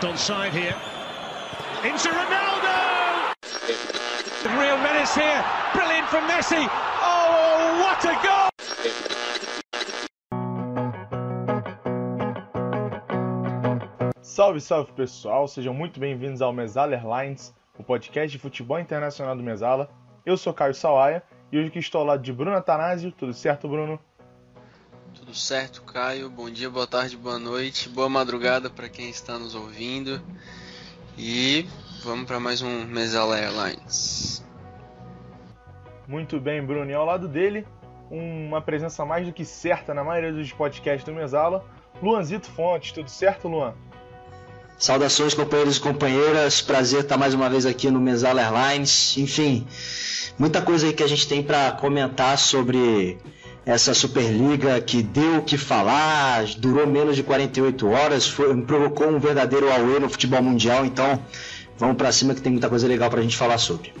Left on side here. Into Ronaldo! Real menace here. Brilliant from Messi. Oh, what a goal! Salve, salve pessoal, sejam muito bem-vindos ao Mesala Airlines, o podcast de futebol internacional do Mesala. Eu sou Caio Sawaia e hoje aqui estou ao lado de Bruno Atanásio. Tudo certo, Bruno? Tudo certo, Caio. Bom dia, boa tarde, boa noite, boa madrugada para quem está nos ouvindo. E vamos para mais um Mesala Airlines. Muito bem, Bruno. E ao lado dele, uma presença mais do que certa na maioria dos podcasts do Mesala, Luanzito Fontes. Tudo certo, Luan? Saudações, companheiros e companheiras. Prazer estar mais uma vez aqui no Mesala Airlines. Enfim, muita coisa aí que a gente tem para comentar sobre essa Superliga que deu o que falar, durou menos de 48 horas, foi, provocou um verdadeiro auê no futebol mundial. Então, vamos para cima que tem muita coisa legal para a gente falar sobre.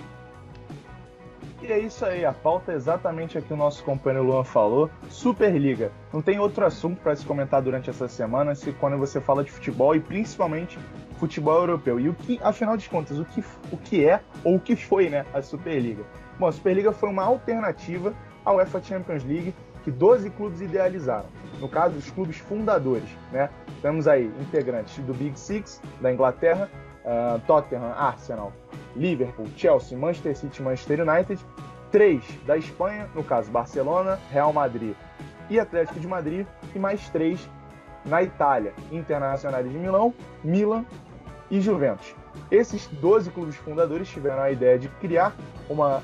E é isso aí, a pauta é exatamente o que o nosso companheiro Luan falou. Superliga. Não tem outro assunto para se comentar durante essa semana se quando você fala de futebol e principalmente futebol europeu. E o que, afinal de contas, o que, o que é ou o que foi, né, a Superliga? Bom, a Superliga foi uma alternativa à UEFA Champions League que 12 clubes idealizaram. No caso, os clubes fundadores, né? Temos aí integrantes do Big Six da Inglaterra, uh, Tottenham, Arsenal, Liverpool, Chelsea, Manchester City, Manchester United, três da Espanha, no caso Barcelona, Real Madrid e Atlético de Madrid, e mais três na Itália, Internacional de Milão, Milan e Juventus. Esses 12 clubes fundadores tiveram a ideia de criar uma,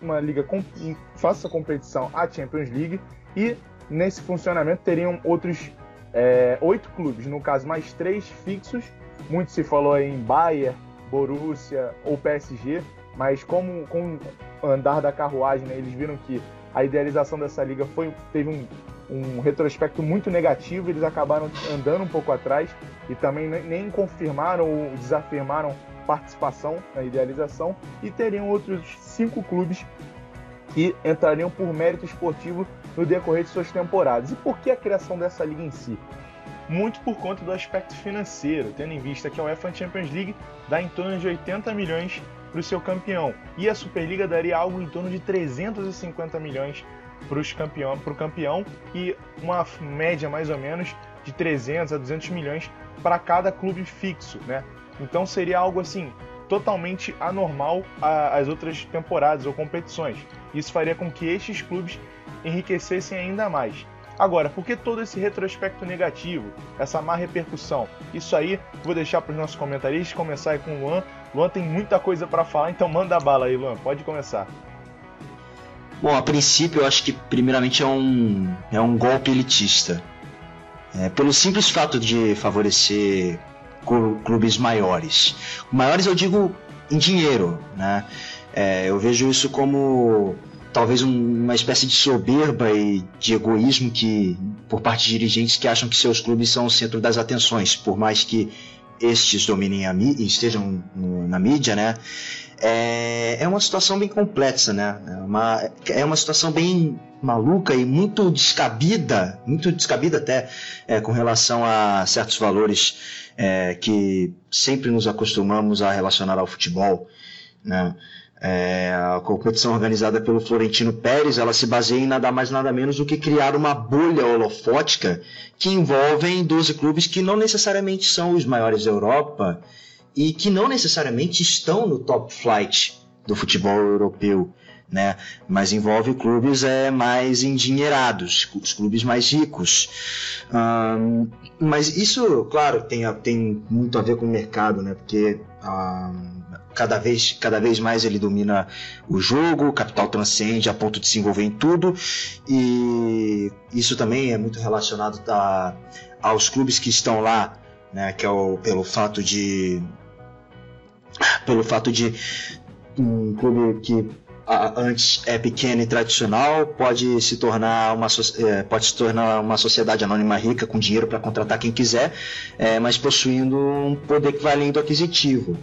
uma liga que faça competição à Champions League e nesse funcionamento teriam outros é, oito clubes, no caso mais três fixos. Muito se falou em Bayern, Borussia ou PSG, mas como com o andar da carruagem, né, eles viram que a idealização dessa liga foi, teve um, um retrospecto muito negativo, eles acabaram andando um pouco atrás e também nem confirmaram ou desafirmaram participação na idealização e teriam outros cinco clubes que entrariam por mérito esportivo no decorrer de suas temporadas. E por que a criação dessa liga em si? muito por conta do aspecto financeiro, tendo em vista que a UEFA Champions League dá em torno de 80 milhões para o seu campeão e a Superliga daria algo em torno de 350 milhões para campeão, o campeão e uma média mais ou menos de 300 a 200 milhões para cada clube fixo, né? Então seria algo assim totalmente anormal às outras temporadas ou competições. Isso faria com que estes clubes enriquecessem ainda mais. Agora, por que todo esse retrospecto negativo, essa má repercussão? Isso aí vou deixar para os nossos comentaristas começar aí com o Luan. Luan tem muita coisa para falar, então manda a bala aí, Luan. Pode começar. Bom, a princípio eu acho que primeiramente é um, é um golpe elitista. É, pelo simples fato de favorecer clubes maiores. Maiores eu digo em dinheiro, né? É, eu vejo isso como talvez um, uma espécie de soberba e de egoísmo que por parte de dirigentes que acham que seus clubes são o centro das atenções, por mais que estes dominem a mídia, estejam na mídia, né? É, é uma situação bem complexa, né? É uma, é uma situação bem maluca e muito descabida, muito descabida até é, com relação a certos valores é, que sempre nos acostumamos a relacionar ao futebol, né? É, a competição organizada pelo Florentino Pérez, ela se baseia em nada mais nada menos do que criar uma bolha holofótica que envolve 12 clubes que não necessariamente são os maiores da Europa e que não necessariamente estão no top flight do futebol europeu. Né? Mas envolve clubes é, mais endinheirados, os clubes mais ricos. Um, mas isso, claro, tem, tem muito a ver com o mercado, né? Porque um, cada vez, cada vez mais ele domina o jogo, o capital transcende a ponto de se envolver em tudo, e isso também é muito relacionado a, aos clubes que estão lá, né, que é o, pelo fato de pelo fato de um clube que antes é pequeno e tradicional pode se tornar uma é, pode se tornar uma sociedade anônima rica com dinheiro para contratar quem quiser, é, mas possuindo um poder que vai aquisitivo.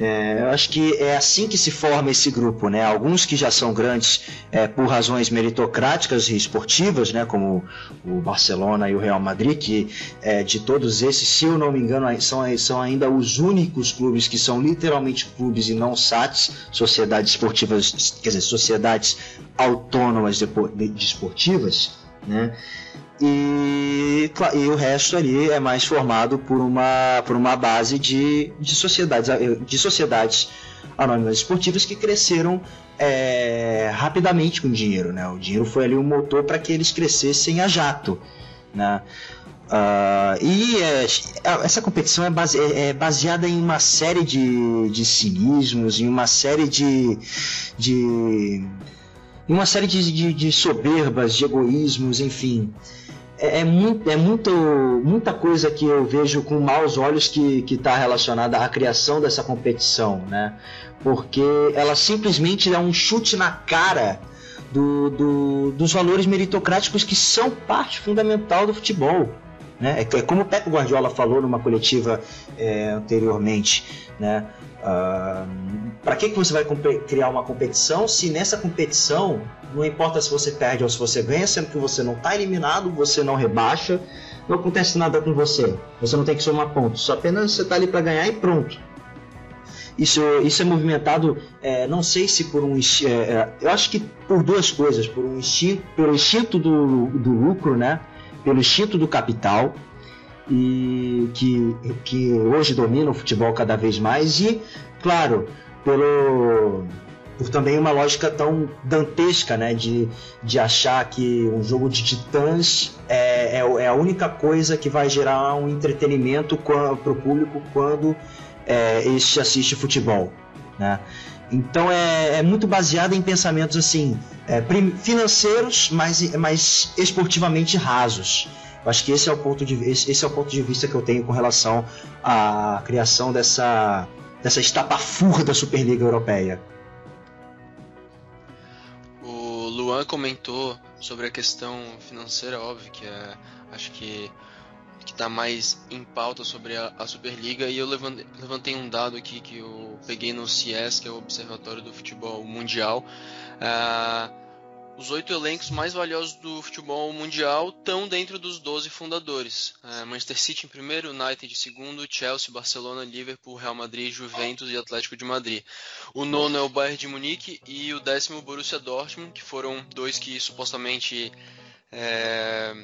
É, eu acho que é assim que se forma esse grupo, né? Alguns que já são grandes é, por razões meritocráticas e esportivas, né? Como o Barcelona e o Real Madrid, que é, de todos esses, se eu não me engano, são, são ainda os únicos clubes que são literalmente clubes e não SATs, sociedades esportivas, quer dizer, sociedades autônomas de, de esportivas, né? E, e, o resto ali é mais formado por uma, por uma base de, de, sociedades, de sociedades anônimas esportivas que cresceram é, rapidamente com dinheiro. Né? O dinheiro foi ali o um motor para que eles crescessem a jato. Né? Uh, e é, essa competição é, base, é, é, baseada em uma série de, de cinismos, em uma série de, de uma série de, de, de soberbas, de egoísmos, enfim é, é, muito, é muito, muita coisa que eu vejo com maus olhos que está relacionada à criação dessa competição, né? Porque ela simplesmente dá um chute na cara do, do, dos valores meritocráticos que são parte fundamental do futebol. Né? É, é como o Pep Guardiola falou numa coletiva é, anteriormente. Né? Uh, para que, que você vai criar uma competição se nessa competição não importa se você perde ou se você ganha, sendo que você não está eliminado, você não rebaixa, não acontece nada com você. Você não tem que somar pontos, só apenas você está ali para ganhar e pronto. Isso, isso é movimentado, é, não sei se por um. É, é, eu acho que por duas coisas: por um instinto, pelo instinto do, do lucro, né? pelo instinto do capital, e que, que hoje domina o futebol cada vez mais, e, claro, pelo por também uma lógica tão dantesca, né, de, de achar que um jogo de titãs é, é, é a única coisa que vai gerar um entretenimento para o público quando é, este assiste futebol, né? Então é, é muito baseado em pensamentos assim é, financeiros, mas, mas esportivamente rasos. Acho que esse é o ponto de esse, esse é o ponto de vista que eu tenho com relação à criação dessa dessa estapafurra da Superliga Europeia. Luan comentou sobre a questão financeira, óbvio que é, acho que que está mais em pauta sobre a, a, Superliga e eu levantei, levantei, um dado aqui que eu peguei no CIES, que é o Observatório do Futebol Mundial. Uh, os oito elencos mais valiosos do futebol mundial estão dentro dos 12 fundadores. É, Manchester City em primeiro, United em segundo, Chelsea, Barcelona, Liverpool, Real Madrid, Juventus e Atlético de Madrid. O nono é o Bayern de Munique e o décimo o Borussia Dortmund, que foram dois que supostamente é,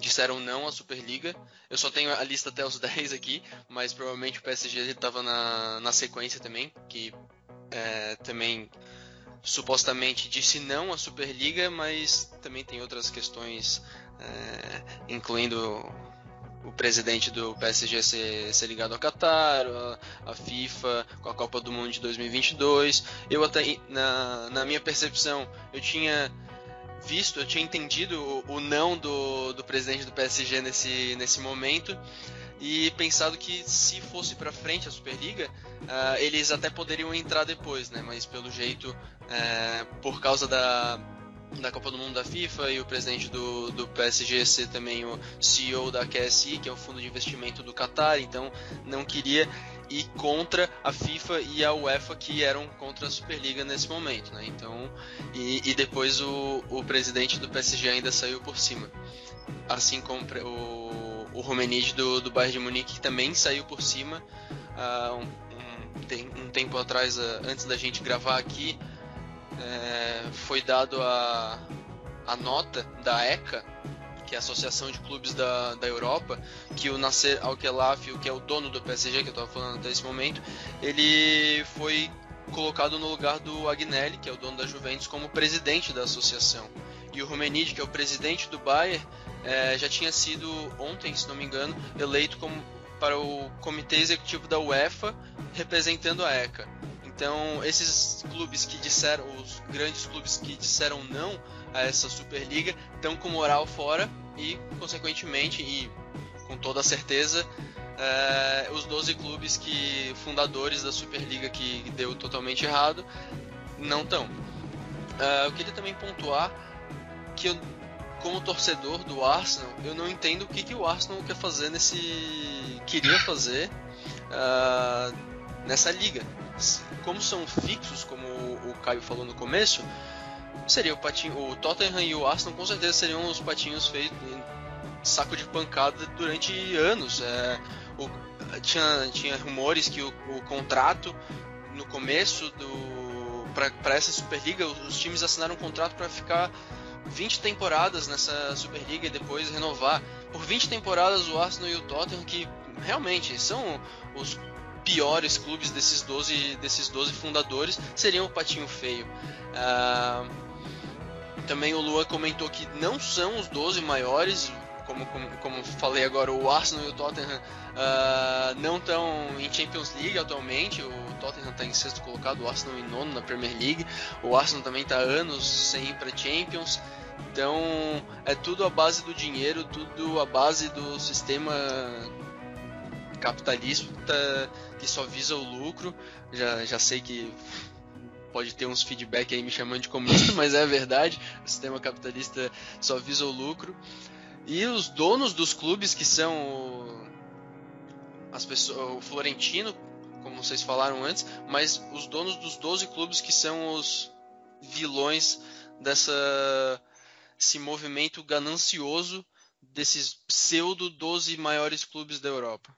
disseram não à Superliga. Eu só tenho a lista até os 10 aqui, mas provavelmente o PSG estava na, na sequência também, que é, também supostamente disse não à Superliga, mas também tem outras questões, é, incluindo o presidente do PSG ser, ser ligado ao Qatar, a, a, FIFA com a Copa do Mundo de 2022. Eu até, na, na minha percepção, eu tinha visto, eu tinha entendido o, o não do, do presidente do PSG nesse, nesse momento e pensado que se fosse para frente a Superliga, uh, eles até poderiam entrar depois, né? Mas pelo jeito, uh, por causa da, da Copa do Mundo da FIFA e o presidente do, do PSG ser também o CEO da QSI, que é o fundo de investimento do Qatar, então não queria ir contra a FIFA e a UEFA que eram contra a Superliga nesse momento, né? Então, e, e depois o, o presidente do PSG ainda saiu por cima, assim como o o Rummenigge do, do Bayern de Munique, que também saiu por cima uh, um, um, um, tempo atrás, uh, antes da gente gravar aqui, uh, foi dado a, a nota da ECA, que é a Associação de Clubes da, da Europa, que o Nasser Al-Khelaifi, que é o dono do PSG, que eu estava falando até esse momento, ele foi colocado no lugar do Agnelli, que é o dono da Juventus, como presidente da associação. E o Rummenigge, que é o presidente do Bayern, é, já tinha sido ontem, se não me engano, eleito como para o comitê executivo da UEFA, representando a ECA. Então, esses clubes que disseram, os grandes clubes que disseram não a essa Superliga, estão com moral fora e, consequentemente, e com toda certeza, é, os 12 clubes que fundadores da Superliga que deu totalmente errado não estão. É, eu queria também pontuar que eu como torcedor do Arsenal, eu não entendo o que, que o Arsenal quer fazer nesse. queria fazer uh, nessa liga. Como são fixos, como o Caio falou no começo, seria o patinho, o Tottenham e o Arsenal com certeza seriam os patinhos feitos saco de pancada durante anos. É, o, tinha, tinha rumores que o, o contrato no começo do para essa Superliga, os times assinaram um contrato para ficar 20 temporadas nessa Superliga e depois renovar. Por 20 temporadas o Arsenal e o Tottenham, que realmente são os piores clubes desses 12, desses 12 fundadores, seriam o patinho feio. Uh, também o Lua comentou que não são os 12 maiores, como, como, como falei agora, o Arsenal e o Tottenham uh, não estão em Champions League atualmente. O Tottenham está em sexto colocado, o Arsenal em nono na Premier League. O Arsenal também está anos sem ir para Champions. Então é tudo a base do dinheiro, tudo a base do sistema capitalista que só visa o lucro. Já, já sei que pode ter uns feedback aí me chamando de comunista, mas é a verdade. O sistema capitalista só visa o lucro. E os donos dos clubes que são as pessoas, o Florentino, como vocês falaram antes, mas os donos dos 12 clubes que são os vilões dessa esse movimento ganancioso desses pseudo 12 maiores clubes da Europa.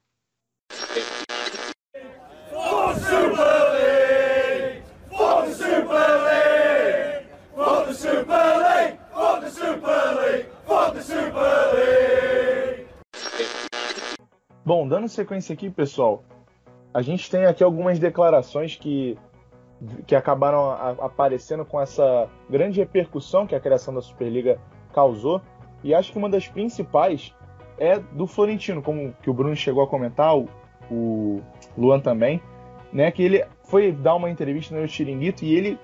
For Super League! For the Super League! For the Super League! For the Super League! For the Super League! Bom, dando sequência aqui, pessoal, a gente tem aqui algumas declarações que, que acabaram a, aparecendo com essa grande repercussão que a criação da Superliga causou. E acho que uma das principais é do Florentino, como que o Bruno chegou a comentar, o, o Luan também, né? Que ele foi dar uma entrevista no Chiringuito e ele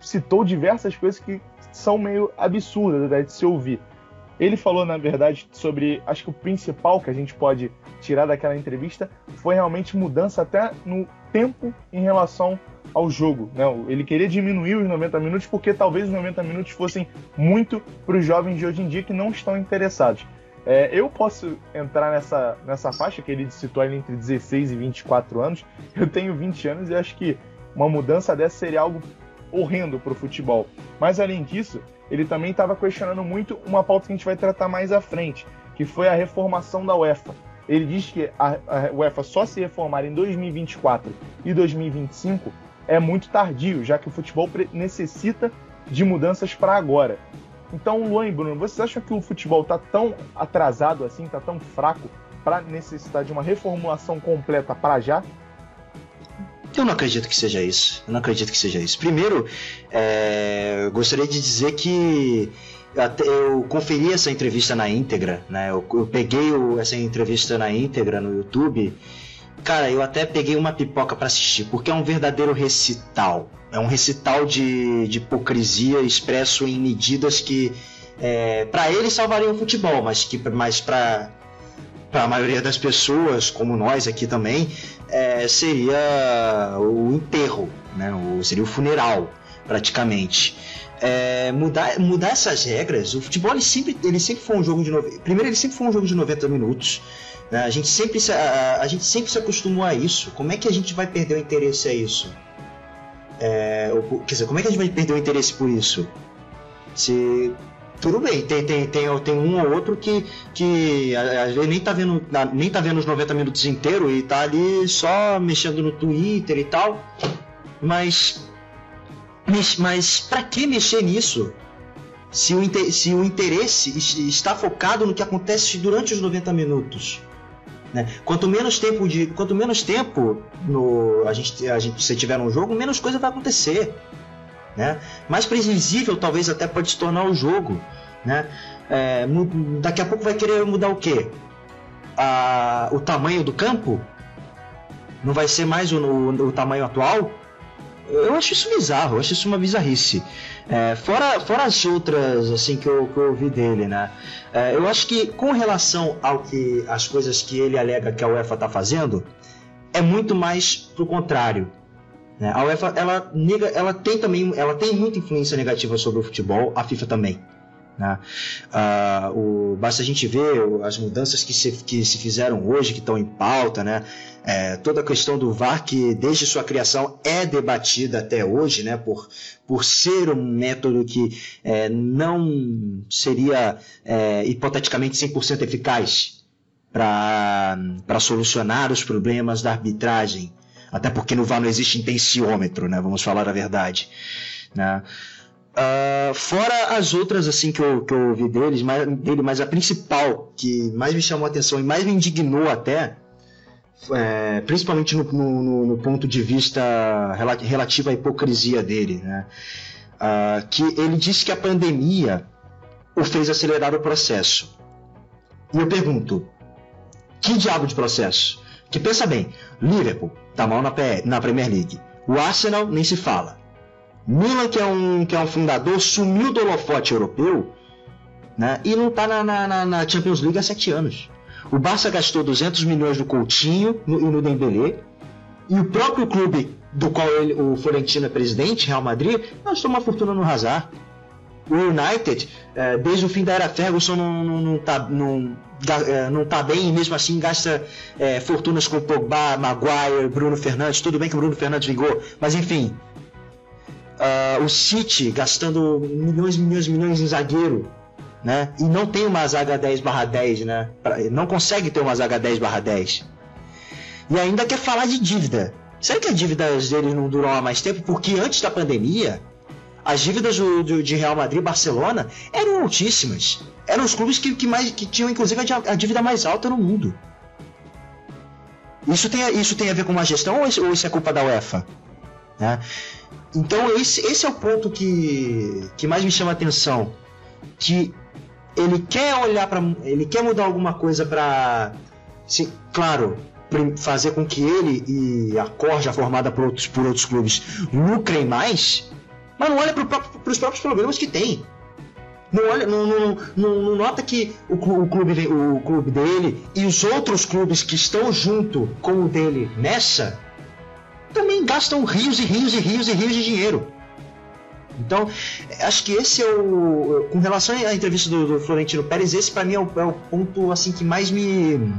citou diversas coisas que são meio absurdas né, de se ouvir. Ele falou, na verdade, sobre. Acho que o principal que a gente pode tirar daquela entrevista foi realmente mudança até no tempo em relação ao jogo. Né? Ele queria diminuir os 90 minutos porque talvez os 90 minutos fossem muito para os jovens de hoje em dia que não estão interessados. É, eu posso entrar nessa, nessa faixa que ele citou ali entre 16 e 24 anos. Eu tenho 20 anos e acho que uma mudança dessa seria algo horrendo para o futebol. Mas além disso, ele também estava questionando muito uma pauta que a gente vai tratar mais à frente, que foi a reformação da UEFA. Ele diz que a, a UEFA só se reformar em 2024 e 2025 é muito tardio, já que o futebol necessita de mudanças para agora. Então, Luan e Bruno, vocês acham que o futebol está tão atrasado assim, está tão fraco para necessitar de uma reformulação completa para já? Eu não acredito que seja isso. Eu não acredito que seja isso. Primeiro, é, gostaria de dizer que eu conferi essa entrevista na íntegra, né? Eu, eu peguei o, essa entrevista na íntegra no YouTube. Cara, eu até peguei uma pipoca para assistir, porque é um verdadeiro recital. É um recital de, de hipocrisia expresso em medidas que, é, para ele, salvariam o futebol, mas que mais para para a maioria das pessoas, como nós aqui também, é, seria o enterro, né? Seria o funeral, praticamente. É, mudar, mudar essas regras, o futebol ele sempre, ele sempre foi um jogo de primeiro ele sempre foi um jogo de 90 minutos. Né? A gente sempre se, a, a, gente sempre se acostumou a isso. Como é que a gente vai perder o interesse a isso? É, quer dizer, como é que a gente vai perder o interesse por isso? Se tudo bem, tem, tem, tem, tem um ou outro que, que às vezes nem tá, vendo, nem tá vendo os 90 minutos inteiros e tá ali só mexendo no Twitter e tal. Mas. Mas, pra que mexer nisso? Se o, se o interesse está focado no que acontece durante os 90 minutos. Né? Quanto menos tempo de, quanto menos tempo no, a gente, a gente você tiver no jogo, menos coisa vai acontecer. Né? Mais previsível talvez até pode se tornar o jogo. Né? É, daqui a pouco vai querer mudar o quê? A, o tamanho do campo? Não vai ser mais o, o, o tamanho atual? Eu acho isso bizarro, eu acho isso uma bizarrice. É, fora, fora as outras assim que eu, que eu ouvi dele, né? É, eu acho que com relação ao que as coisas que ele alega que a UEFA está fazendo, é muito mais pro contrário. Né? A UEFA ela, nega, ela tem também ela tem muita influência negativa sobre o futebol, a FIFA também. Né? Ah, o, basta a gente ver as mudanças que se, que se fizeram hoje, que estão em pauta, né? É, toda a questão do VAR, que desde sua criação é debatida até hoje, né? por, por ser um método que é, não seria é, hipoteticamente 100% eficaz para solucionar os problemas da arbitragem. Até porque no VAR não existe intensiômetro, né? vamos falar a verdade. Né? Uh, fora as outras assim que eu, que eu ouvi deles, mas, dele, mas a principal que mais me chamou a atenção e mais me indignou até, é, principalmente no, no, no, ponto de vista relativo à hipocrisia dele, né? Uh, que ele disse que a pandemia o fez acelerar o processo. E eu pergunto, que diabo de processo? Que pensa bem, Liverpool tá mal na, na Premier League, o Arsenal nem se fala. Milan, que é um, que é um fundador, sumiu do holofote europeu né, e não está na, na, na, Champions League há sete anos. O Barça gastou 200 milhões no Coutinho no, e no Dembélé, e o próprio clube do qual ele, o Florentino é presidente, Real Madrid, gastou uma fortuna no Hazard. O United, é, desde o fim da era Ferguson, não, não, não, tá, não, é, não tá bem e mesmo assim gasta é, fortunas com Pogba, Maguire, Bruno Fernandes. Tudo bem que o Bruno Fernandes vingou, mas enfim, uh, o City gastando milhões, milhões, milhões em zagueiro, né? E não tem uma zaga 10 barra 10, né? Não consegue ter uma zaga 10 barra 10. E ainda quer falar de dívida. Será que as dívidas dele não duram há mais tempo? Porque antes da pandemia, as dívidas do, do, de Real Madrid e Barcelona eram altíssimas. Eram os clubes que, que, mais, que tinham, inclusive, a, a dívida mais alta no mundo. Isso tem, isso tem a ver com uma gestão ou isso, ou isso é culpa da UEFA? Né? Então esse, esse é o ponto que, que mais me chama a atenção, que ele quer olhar para, ele quer mudar alguma coisa para, claro, fazer com que ele e a corja formada por outros, por outros clubes lucrem mais, mas não olha para os próprios problemas que tem. Não, olha, não, não, não, não nota que o, clube, o clube dele e os outros clubes que estão junto com o dele nessa também gastam rios e rios e rios e rios de dinheiro. Então, acho que esse é o. Com relação à entrevista do, do Florentino Pérez, esse para mim é o, é o, ponto assim que mais me.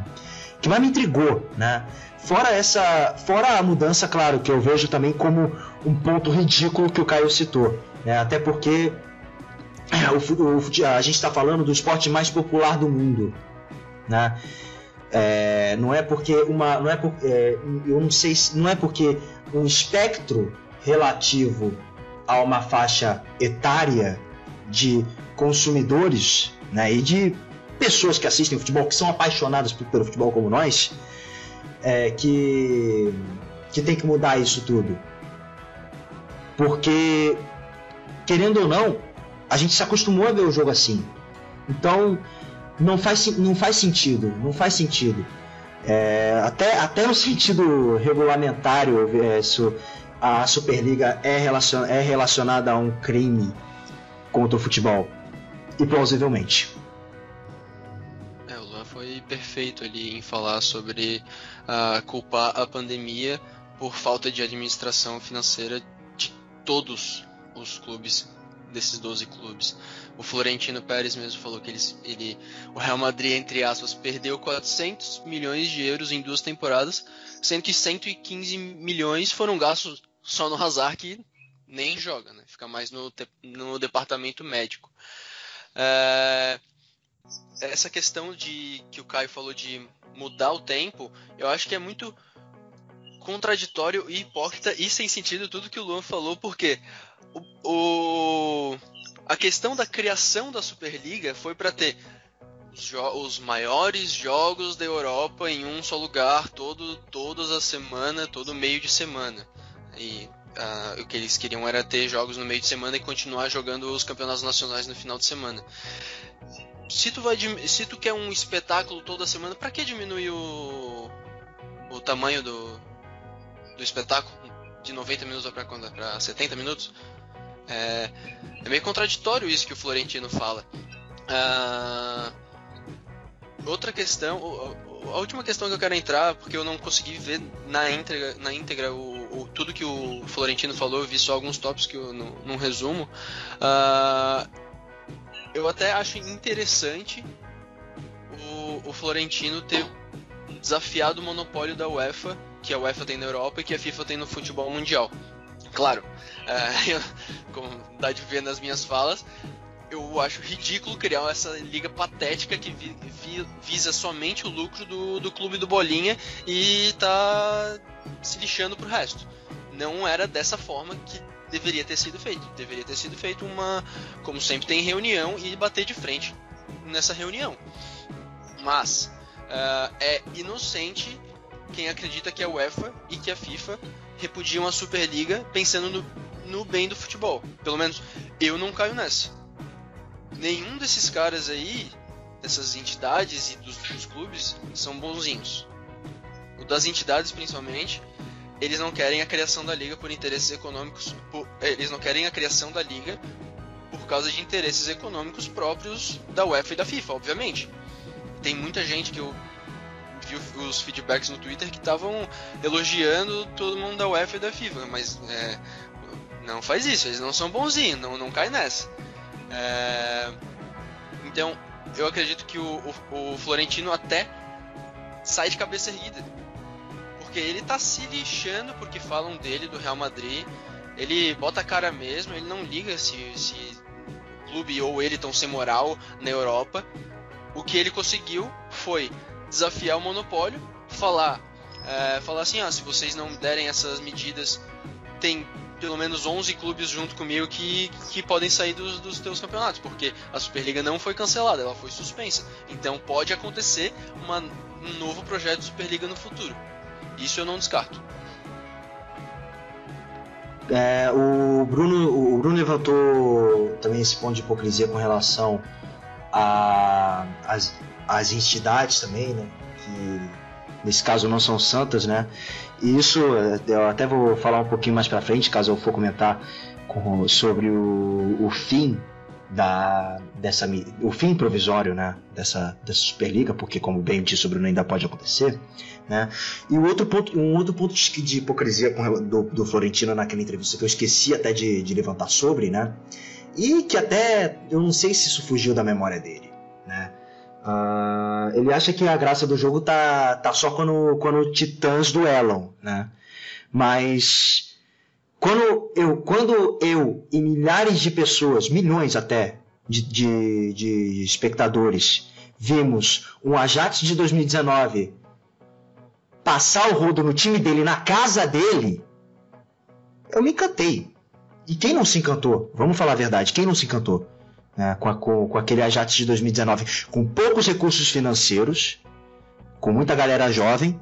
Que mais me intrigou, né? Fora essa. Fora a mudança, claro, que eu vejo também como um ponto ridículo que o Caio citou. Né? Até porque é, o, o, a gente está falando do esporte mais popular do mundo. Né? É, não é porque uma, não é por, é, eu não sei, não é porque um espectro relativo a uma faixa etária de consumidores, né, e de pessoas que assistem futebol, que são apaixonadas pelo futebol como nós, é, que que tem que mudar isso tudo, porque querendo ou não, a gente se acostumou a ver o jogo assim. Então, não faz, não faz sentido, não faz sentido. É, até, até no sentido regulamentário, é, isso, a Superliga é, relacion, é relacionada a um crime contra o futebol. E plausivelmente. Perfeito ali em falar sobre uh, culpar a pandemia por falta de administração financeira de todos os clubes desses 12 clubes. O Florentino Pérez mesmo falou que ele, ele, o Real Madrid, entre aspas, perdeu 400 milhões de euros em duas temporadas, sendo que 115 milhões foram gastos só no Hazard, que nem joga, né? fica mais no, no departamento médico. É, essa questão de que o Caio falou de mudar o tempo, eu acho que é muito contraditório e hipócrita e sem sentido tudo que o Luan falou, porque o, o a questão da criação da Superliga foi para ter os, os, maiores jogos da Europa em um só lugar, todo, todas as semanas, todo meio de semana. E uh, o que eles queriam era ter jogos no meio de semana e continuar jogando os campeonatos nacionais no final de semana. Se tu, vai, se tu quer um espetáculo toda semana, para que diminuir o, o tamanho do, do espetáculo de 90 minutos para 70 minutos? É, é, meio contraditório isso que o Florentino fala. Ah, outra questão, a última questão que eu quero entrar, porque eu não consegui ver na íntegra, na íntegra o, o tudo que o Florentino falou, eu vi só alguns tópicos que eu, no, num resumo. Uh, eu até acho interessante o, o Florentino ter desafiado o monopólio da UEFA, que a UEFA tem na Europa e que a FIFA tem no futebol mundial. Claro, é, eu, como dá de ver nas minhas falas, eu acho ridículo criar essa liga patética que vi, vi, visa somente o lucro do, do clube do Bolinha e tá se lixando pro resto. Não era dessa forma que deveria ter sido feito. Deveria ter sido feito uma, como sempre tem reunião e bater de frente nessa reunião. Mas uh, é inocente quem acredita que a UEFA e que a FIFA repudiam a Superliga pensando no, no bem do futebol. Pelo menos eu não caio nessa. Nenhum desses caras aí, dessas entidades e dos, dos clubes, são bonzinhos. O das entidades, principalmente, eles não querem a criação da liga por interesses econômicos. Por, eh, eles não querem a criação da liga por causa de interesses econômicos próprios da UEFA e da FIFA, obviamente. Tem muita gente que eu vi os feedbacks no Twitter que estavam elogiando todo mundo da UEFA e da FIFA, mas é, não faz isso, eles não são bonzinhos, não, não cai nessa. É, então, eu acredito que o, o, o Florentino até sai de cabeça erguida porque ele tá se lixando porque falam dele, do Real Madrid. Ele bota a cara mesmo, ele não liga se, se o clube ou ele estão sem moral na Europa. O que ele conseguiu foi desafiar o monopólio, falar, é, falar assim, ah, se vocês não derem essas medidas, tem pelo menos 11 clubes junto comigo que, que podem sair dos, dos teus campeonatos, porque a Superliga não foi cancelada, ela foi suspensa. Então pode acontecer uma, um novo projeto de Superliga no futuro. Isso eu não descarto. É, o, Bruno, o Bruno levantou também esse ponto de hipocrisia com relação às a, as, entidades também, né? Que nesse caso não são santas, né? E isso eu até vou falar um pouquinho mais para frente, caso eu for comentar com, sobre o, o fim da dessa o fim provisório, né, dessa dessa Superliga, porque como bem disse o Bruno ainda pode acontecer, né? E o outro ponto, um outro ponto de hipocrisia do, do Florentino naquela entrevista que eu esqueci até de, de levantar sobre, né? E que até eu não sei se isso fugiu da memória dele, né? Uh, ele acha que a graça do jogo tá, tá só quando, quando titãs duelam, né? Mas quando eu, quando eu e milhares de pessoas, milhões até, de, de, de espectadores, vimos um Ajax de 2019 passar o rodo no time dele, na casa dele, eu me encantei. E quem não se encantou? Vamos falar a verdade, quem não se encantou? Né, com, a, com, com, aquele Ajax de 2019, com poucos recursos financeiros, com muita galera jovem,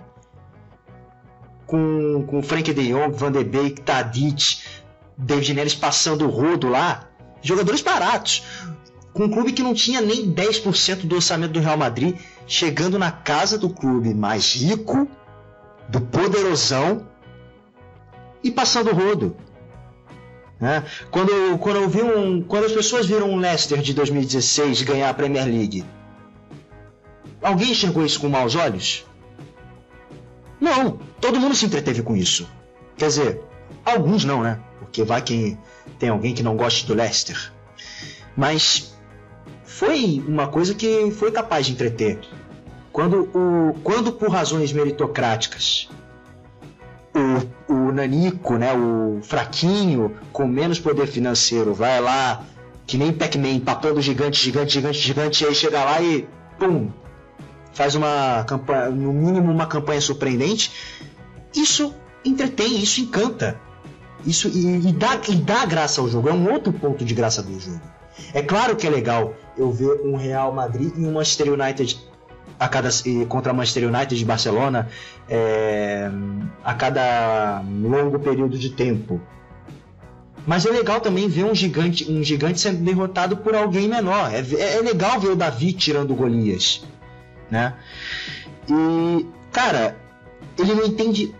com, com Frank de Jong, Van de Beek, Tadic, David Neres passando o rodo lá, jogadores baratos, com um clube que não tinha nem 10% do orçamento do Real Madrid, chegando na casa do clube mais rico, do poderosão e passando o rodo. Né? Quando, quando, eu vi um, quando as pessoas viram o Leicester de 2016 ganhar a Premier League, alguém enxergou isso com maus olhos? Não, todo mundo se entreteve com isso. Quer dizer, alguns não, né? Porque vai que tem alguém que não goste do Leicester. Mas foi uma coisa que foi capaz de entreter. Quando, o, quando por razões meritocráticas, o, o Nanico, né, o fraquinho, com menos poder financeiro, vai lá, que nem Pac-Man, papando gigante, gigante, gigante, gigante, e aí chega lá e pum, faz uma campanha, no mínimo uma campanha surpreendente, isso entretém, isso encanta. Isso e, e, dá, e dá graça ao jogo, é um outro ponto de graça do jogo. É claro que é legal eu ver um Real Madrid e um Manchester United a cada contra Manchester United de Barcelona é, a cada longo período de tempo. Mas é legal também ver um gigante, um gigante sendo derrotado por alguém menor. É, é legal ver o Davi tirando Golias né? E, cara, ele não entende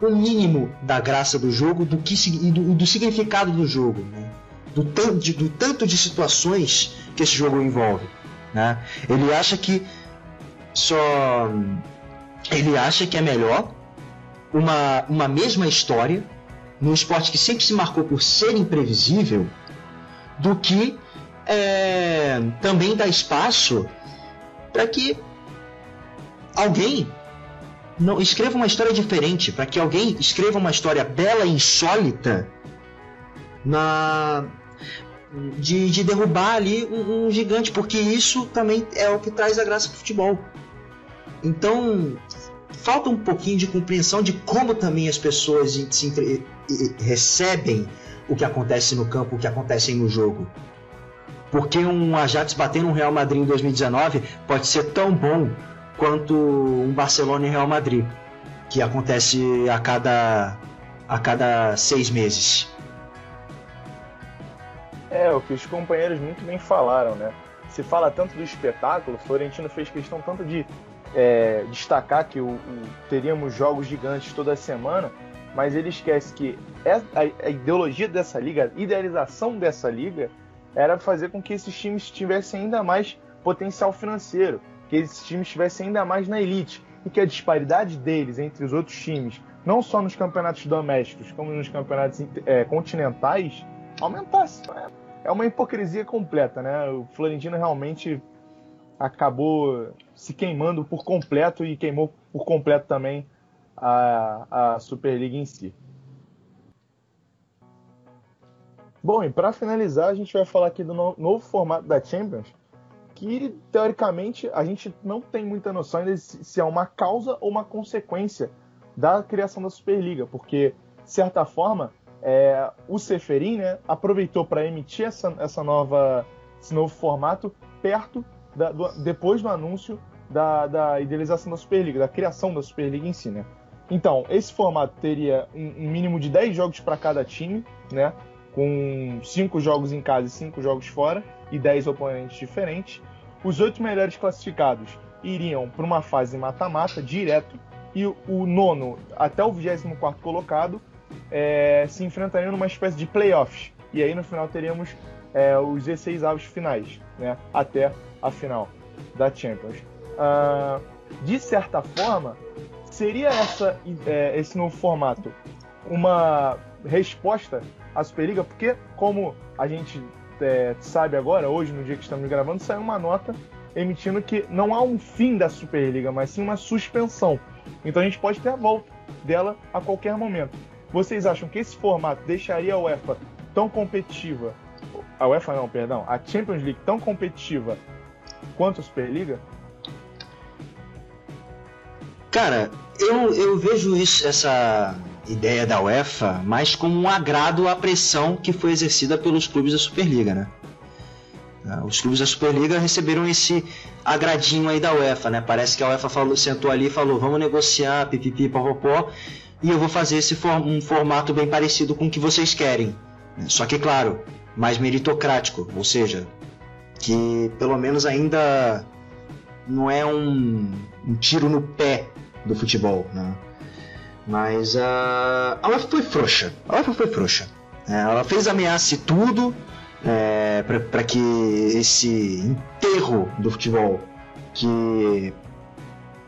o mínimo da graça do jogo do que, e do, do significado do jogo, né? do, tanto de, do tanto de situações que esse jogo envolve. Né? Ele acha que só. Ele acha que é melhor uma, uma mesma história num esporte que sempre se marcou por ser imprevisível do que é, também dá espaço para que alguém não escreva uma história diferente, para que alguém escreva uma história bela e insólita na de, de derrubar ali um, um, gigante, porque isso também é o que traz a graça pro futebol. Então, falta um pouquinho de compreensão de como também as pessoas se, recebem o que acontece no campo, o que acontece no jogo. Porque um Ajax bater no Real Madrid em 2019 pode ser tão bom quanto um Barcelona e Real Madrid, que acontece a cada, a cada seis meses. É, o que os companheiros muito bem falaram, né? Se fala tanto do espetáculo, Florentino fez questão tanto de é, destacar que o, o, teríamos jogos gigantes toda semana, mas ele esquece que a, a ideologia dessa liga, a idealização dessa liga, era fazer com que esses times tivessem ainda mais potencial financeiro, que esses times estivessem ainda mais na elite e que a disparidade deles entre os outros times, não só nos campeonatos domésticos, como nos campeonatos é, continentais, aumentasse. É uma hipocrisia completa, né? O Florentino realmente acabou se queimando por completo e queimou por completo também a, a Superliga em si. Bom, e para finalizar, a gente vai falar aqui do no, novo formato da Champions, que teoricamente a gente não tem muita noção ainda se, se é uma causa ou uma consequência da criação da Superliga, porque, de certa forma, é, o Seferin né, aproveitou para emitir essa, essa nova, esse novo formato perto da, do, depois do anúncio da, da, idealização da Superliga, da criação da Superliga em si. Né? Então, esse formato teria um, um mínimo de 10 jogos para cada time, né, com 5 jogos em casa e 5 jogos fora, e 10 oponentes diferentes. Os oito melhores classificados iriam para uma fase mata-mata direto, e o, nono até o 24 colocado é, se enfrentariam numa espécie de playoffs. E aí no final teríamos é, os 16 avos finais, né, até a final da Champions. Uh, de certa forma, seria essa, é, esse novo formato uma resposta à Superliga? Porque, como a gente é, sabe agora, hoje, no dia que estamos gravando, saiu uma nota emitindo que não há um fim da Superliga, mas sim uma suspensão. Então a gente pode ter a volta dela a qualquer momento. Vocês acham que esse formato deixaria a UEFA tão competitiva? A UEFA não, perdão, a Champions League tão competitiva quanto a Superliga? Cara, eu, eu vejo isso, essa ideia da UEFA mais como um agrado à pressão que foi exercida pelos clubes da Superliga, né? Ah, os clubes da Superliga receberam esse agradinho aí da UEFA, né? Parece que a UEFA falou, sentou ali e falou: vamos negociar, pipipi, popopó e eu vou fazer esse for um formato bem parecido com o que vocês querem. Só que, claro, mais meritocrático, ou seja, que pelo menos ainda não é um, um tiro no pé do futebol, né? Mas uh, a UEFA foi frouxa. A UEFA foi frouxa. É, ela fez ameaça e tudo é, para que esse enterro do futebol, que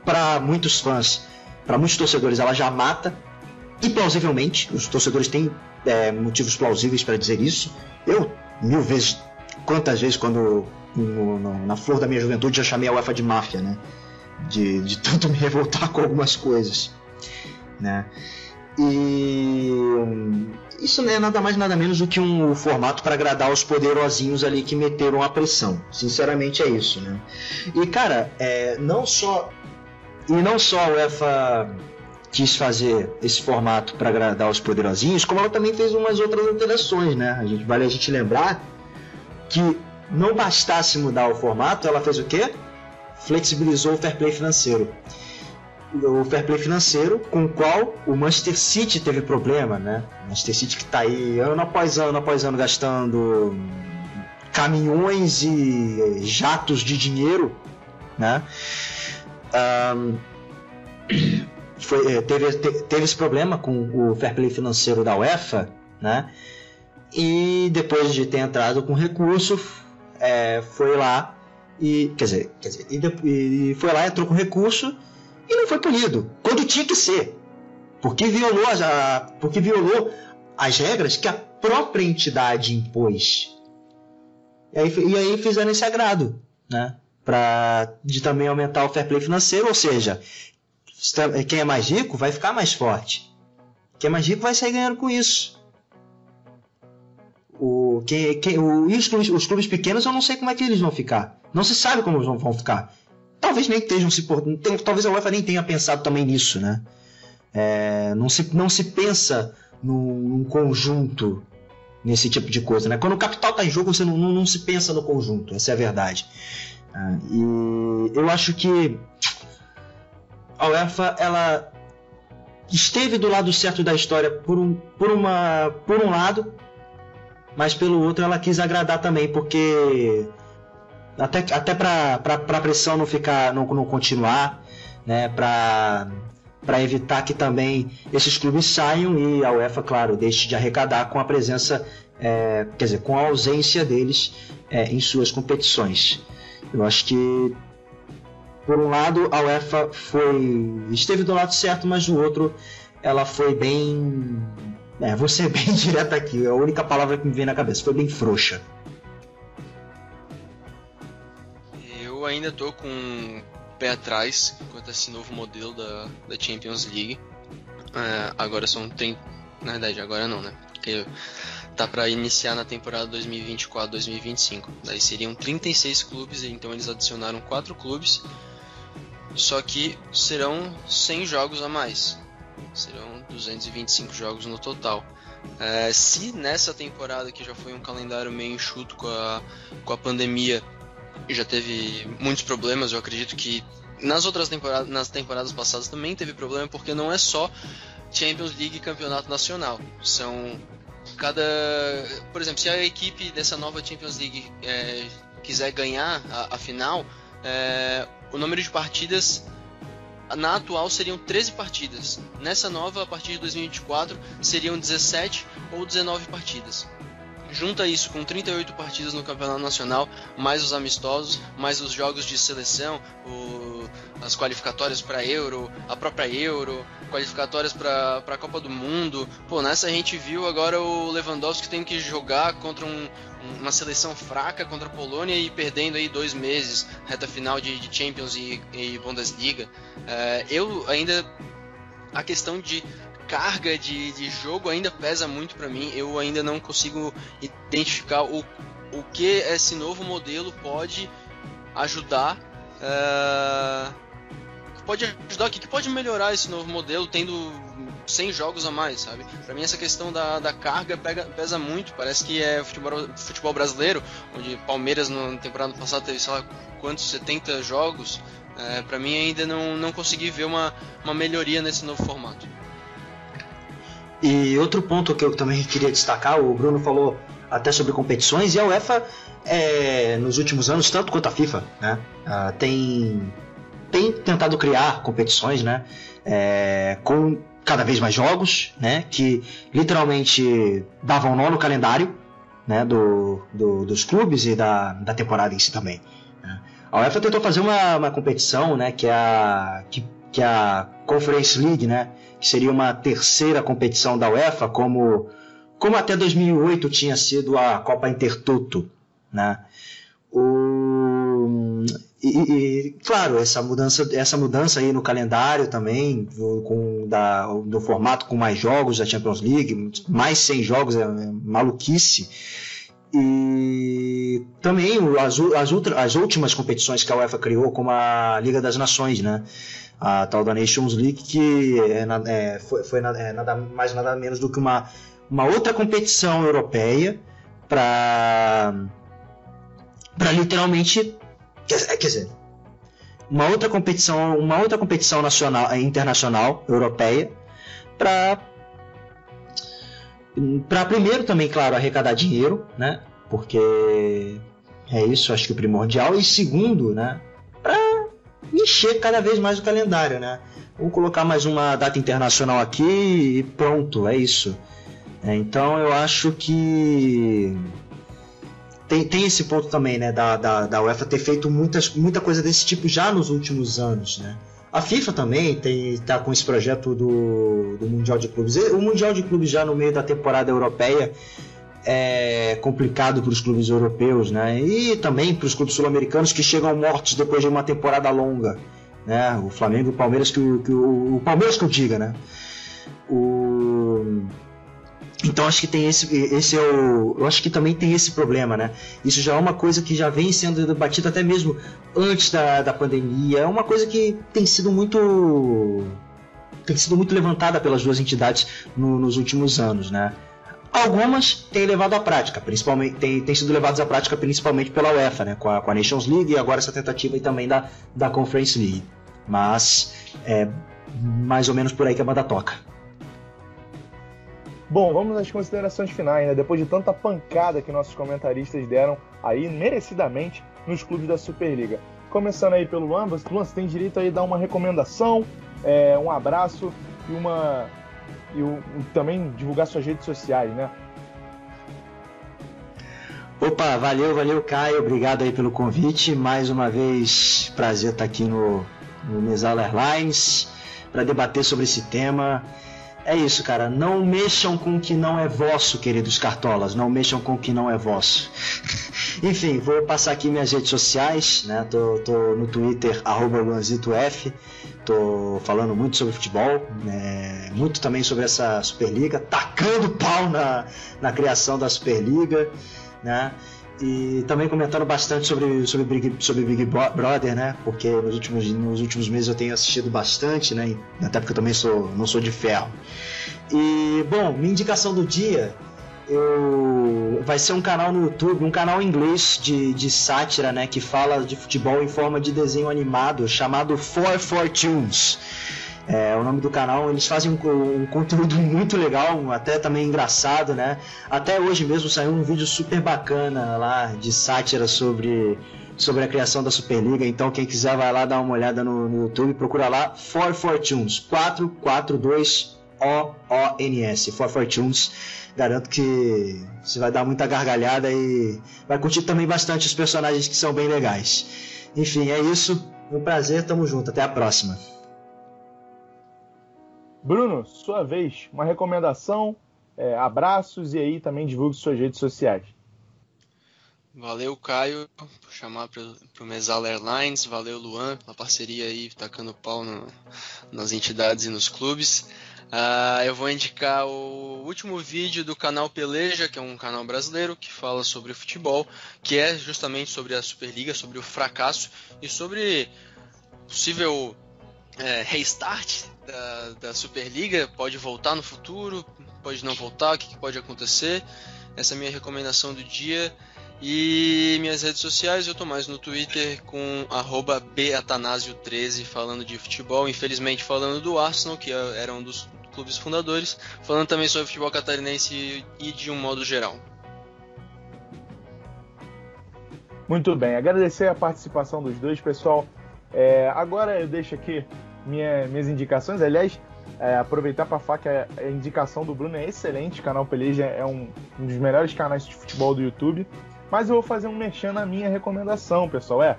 para muitos fãs para muitos torcedores ela já mata, e plausivelmente, os torcedores têm é, motivos plausíveis para dizer isso. Eu, mil vezes, quantas vezes, quando no, no, na flor da minha juventude, já chamei a UEFA de máfia, né? De, de tanto me revoltar com algumas coisas, né? E isso não é nada mais nada menos do que um formato para agradar os poderosinhos ali que meteram a pressão. Sinceramente é isso, né? E cara, é, não só e não só a UEFA quis fazer esse formato para agradar os poderosinhos, como ela também fez umas outras alterações, né? A gente, vale a gente lembrar que não bastasse mudar o formato, ela fez o quê? Flexibilizou o fair play financeiro. O fair play financeiro com o qual o Manchester City teve problema, né? O Manchester City que está aí ano após ano após ano gastando caminhões e jatos de dinheiro, né? Um, foi, eh, teve, teve esse problema com o fair play financeiro da UEFA, né? E depois de ter entrado com recurso, é, foi lá e quer dizer, quer dizer e, e foi lá entrou com recurso e não foi punido quando tinha que ser, porque violou a, porque violou as regras que a própria entidade impôs. E aí, e aí fizeram esse agrado, né? Pra, de também aumentar o fair play financeiro, ou seja, quem é mais rico vai ficar mais forte. Quem é mais rico vai sair ganhando com isso. O, quem, quem, o, os, clubes, os clubes pequenos eu não sei como é que eles vão ficar. Não se sabe como vão ficar. Talvez nem estejam se talvez a UEFA nem tenha pensado também nisso, né? É, não, se, não se pensa num, num, conjunto nesse tipo de coisa, né? Quando o capital está em jogo, você não, não, não, se pensa no conjunto, essa é a verdade. Ah, e eu acho que a UEFA ela esteve do lado certo da história por um, por uma, por um lado, mas pelo outro ela quis agradar também, porque até, até para a pressão não ficar não, não continuar, né, para para evitar que também esses clubes saiam e a UEFA, claro, deixe de arrecadar com a presença, é, quer dizer, com a ausência deles é, em suas competições. Eu acho que, por um lado, a UEFA foi esteve do lado certo, mas do outro, ela foi bem, é, vou ser bem direto aqui, é a única palavra que me vem na cabeça, foi bem frouxa. Ainda tô com pé atrás quanto a esse novo modelo da, da Champions League. É, agora são 30. Na verdade, agora não, né? Porque tá para iniciar na temporada 2024-2025. Daí seriam 36 clubes, então eles adicionaram 4 clubes. Só que serão 100 jogos a mais. Serão 225 jogos no total. É, se nessa temporada, que já foi um calendário meio enxuto com a, com a pandemia, já teve muitos problemas. Eu acredito que nas outras temporadas, nas temporadas passadas também teve problema, porque não é só Champions League e Campeonato Nacional. São cada, por exemplo, se a equipe dessa nova Champions League é, quiser ganhar a, a final, é, o número de partidas na atual seriam 13 partidas. Nessa nova, a partir de 2024, seriam 17 ou 19 partidas. Junta isso com 38 partidas no Campeonato Nacional, mais os amistosos, mais os jogos de seleção, o, as qualificatórias para Euro, a própria Euro, qualificatórias para a Copa do Mundo. Pô, nessa a gente viu agora o Lewandowski tem que jogar contra um, uma seleção fraca contra a Polônia e perdendo aí dois meses, reta final de, de Champions e, e Bundesliga. É, eu ainda a questão de carga de, de jogo ainda pesa muito para mim. Eu ainda não consigo identificar o, o que esse novo modelo pode ajudar. Uh, pode ajudar aqui, que pode melhorar esse novo modelo tendo 100 jogos a mais, sabe? Para mim essa questão da, da carga pega, pesa muito. Parece que é futebol, futebol brasileiro, onde Palmeiras na temporada passada teve, sei lá, quantos 70 jogos. É, para mim ainda não, não consegui ver uma, uma melhoria nesse novo formato. E outro ponto que eu também queria destacar, o Bruno falou até sobre competições, e a UEFA, é, nos últimos anos, tanto quanto a FIFA, né, uh, tem, tem tentado criar competições né, é, com cada vez mais jogos, né, que literalmente davam nó no calendário né, do, do, dos clubes e da, da temporada em si também. Né. A UEFA tentou fazer uma, uma competição né, que, é a, que, que a Conference League, né, que seria uma terceira competição da UEFA, como, como até 2008 tinha sido a Copa Intertoto. Né? O, e, e, claro, essa mudança, essa mudança aí no calendário também, do, com, da, do formato com mais jogos da Champions League, mais 100 jogos, é, é maluquice. E também as, as, as últimas competições que a UEFA criou, como a Liga das Nações, né? A tal da Nations League, que é, é, foi, foi é, nada mais nada menos do que uma, uma outra competição europeia para para literalmente quer, quer dizer uma outra competição uma outra competição nacional é, internacional europeia para para primeiro também claro arrecadar dinheiro né? Porque é isso acho que o primordial. E segundo né encher cada vez mais o calendário, né? Vamos colocar mais uma data internacional aqui e pronto, é isso. É, então eu acho que tem, tem esse ponto também, né, da, da, da UEFA ter feito muitas, muita coisa desse tipo já nos últimos anos, né? A FIFA também tem tá com esse projeto do, do Mundial de Clubes. O Mundial de Clubes já no meio da temporada europeia é complicado para os clubes europeus, né? E também para os clubes sul-americanos que chegam mortos depois de uma temporada longa, né? O Flamengo, o Palmeiras que o, que o, o Palmeiras que eu diga, né? O então acho que tem esse, esse é o, eu acho que também tem esse problema, né? Isso já é uma coisa que já vem sendo debatida até mesmo antes da, da pandemia. É uma coisa que tem sido muito tem sido muito levantada pelas duas entidades no, nos últimos anos, né? Algumas têm levado à prática, principalmente têm, têm sido levadas à prática principalmente pela UEFA, né? Com a, com a Nations League e agora essa tentativa aí também da, da Conference League. Mas é mais ou menos por aí que a banda toca. Bom, vamos às considerações finais, né? Depois de tanta pancada que nossos comentaristas deram aí merecidamente nos clubes da Superliga. Começando aí pelo Luan, você, Luan, você tem direito aí a dar uma recomendação, é, um abraço e uma e um, também divulgar suas redes sociais, né? Opa, valeu, valeu, Caio. Obrigado aí pelo convite. Mais uma vez, prazer estar aqui no, no Mesala Airlines para debater sobre esse tema. É isso, cara. Não mexam com o que não é vosso, queridos cartolas. Não mexam com o que não é vosso. Enfim, vou passar aqui minhas redes sociais, né? Tô, tô no Twitter, arroba LuanzitoF. Tô falando muito sobre futebol, né? muito também sobre essa Superliga, tacando pau na, na criação da Superliga, né? e também comentando bastante sobre, sobre, Big, sobre Big Brother, né? Porque nos últimos, nos últimos meses eu tenho assistido bastante, né? Até porque eu também sou, não sou de ferro. E, bom, minha indicação do dia eu... vai ser um canal no YouTube, um canal em inglês de, de sátira, né? Que fala de futebol em forma de desenho animado chamado Four Fortunes. É, o nome do canal, eles fazem um, um, conteúdo muito legal, até também engraçado, né? Até hoje mesmo saiu um vídeo super bacana lá de sátira sobre, sobre a criação da Superliga. Então, quem quiser vai lá dar uma olhada no, no YouTube, procura lá For Fortunes 442 O-O-N-S, For Fortunes. Garanto que você vai dar muita gargalhada e vai curtir também bastante os personagens que são bem legais. Enfim, é isso. Um prazer, tamo junto. Até a próxima. Bruno, sua vez, uma recomendação, é, abraços e aí também divulgue suas redes sociais. Valeu, Caio, por chamar para o Mesal Airlines. Valeu, Luan, pela parceria aí, tacando pau no, nas entidades e nos clubes. Uh, eu vou indicar o último vídeo do canal Peleja, que é um canal brasileiro que fala sobre futebol, que é justamente sobre a Superliga, sobre o fracasso e sobre possível é, restart da, da Superliga, pode voltar no futuro, pode não voltar, o que, que pode acontecer. Essa é a minha recomendação do dia. E minhas redes sociais, eu tô mais no Twitter com beatanásio13 falando de futebol, infelizmente falando do Arsenal, que é, era um dos clubes fundadores, falando também sobre futebol catarinense e de um modo geral. Muito bem, agradecer a participação dos dois, pessoal. É, agora eu deixo aqui minha, minhas indicações. Aliás, é, aproveitar para falar que a, a, indicação do Bruno é excelente. O canal Peleja é um, um, dos melhores canais de futebol do YouTube. Mas eu vou fazer um mexendo na minha recomendação, pessoal. É,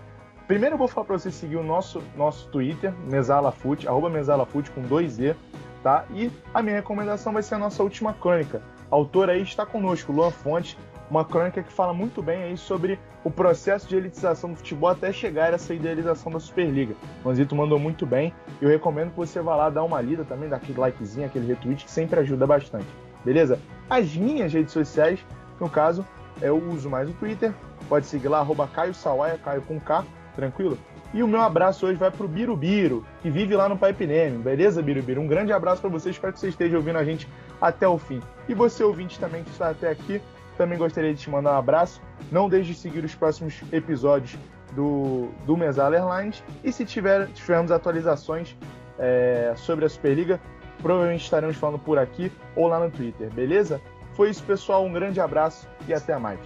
primeiro eu vou falar para você seguir o nosso, nosso Twitter, MesalaFoot, arroba MesalaFoot com dois E, tá? E a minha recomendação vai ser a nossa última crônica. A autora aí está conosco, Luan Fonte, uma crônica que fala muito bem aí sobre o processo de elitização do futebol até chegar a essa idealização da Superliga. O Manzito mandou muito bem. Eu recomendo que você vá lá dar uma lida também, dar aquele likezinho, aquele retweet, que sempre ajuda bastante. Beleza? As minhas redes sociais, no caso, eu uso mais o Twitter. Pode seguir lá, arroba Caio Sawaia, Caio com K, tranquilo? E o meu abraço hoje vai pro Birubiru, que vive lá no Pipe. Beleza, Birubiru? Um grande abraço para você, espero que você esteja ouvindo a gente até o fim. E você, ouvinte, também que está até aqui, também gostaria de te mandar um abraço. Não deixe de seguir os próximos episódios do, do Mesala Airlines. E se tiver, tivermos atualizações é, sobre a Superliga, provavelmente estaremos falando por aqui ou lá no Twitter, beleza? Foi isso, pessoal. Um grande abraço e até mais.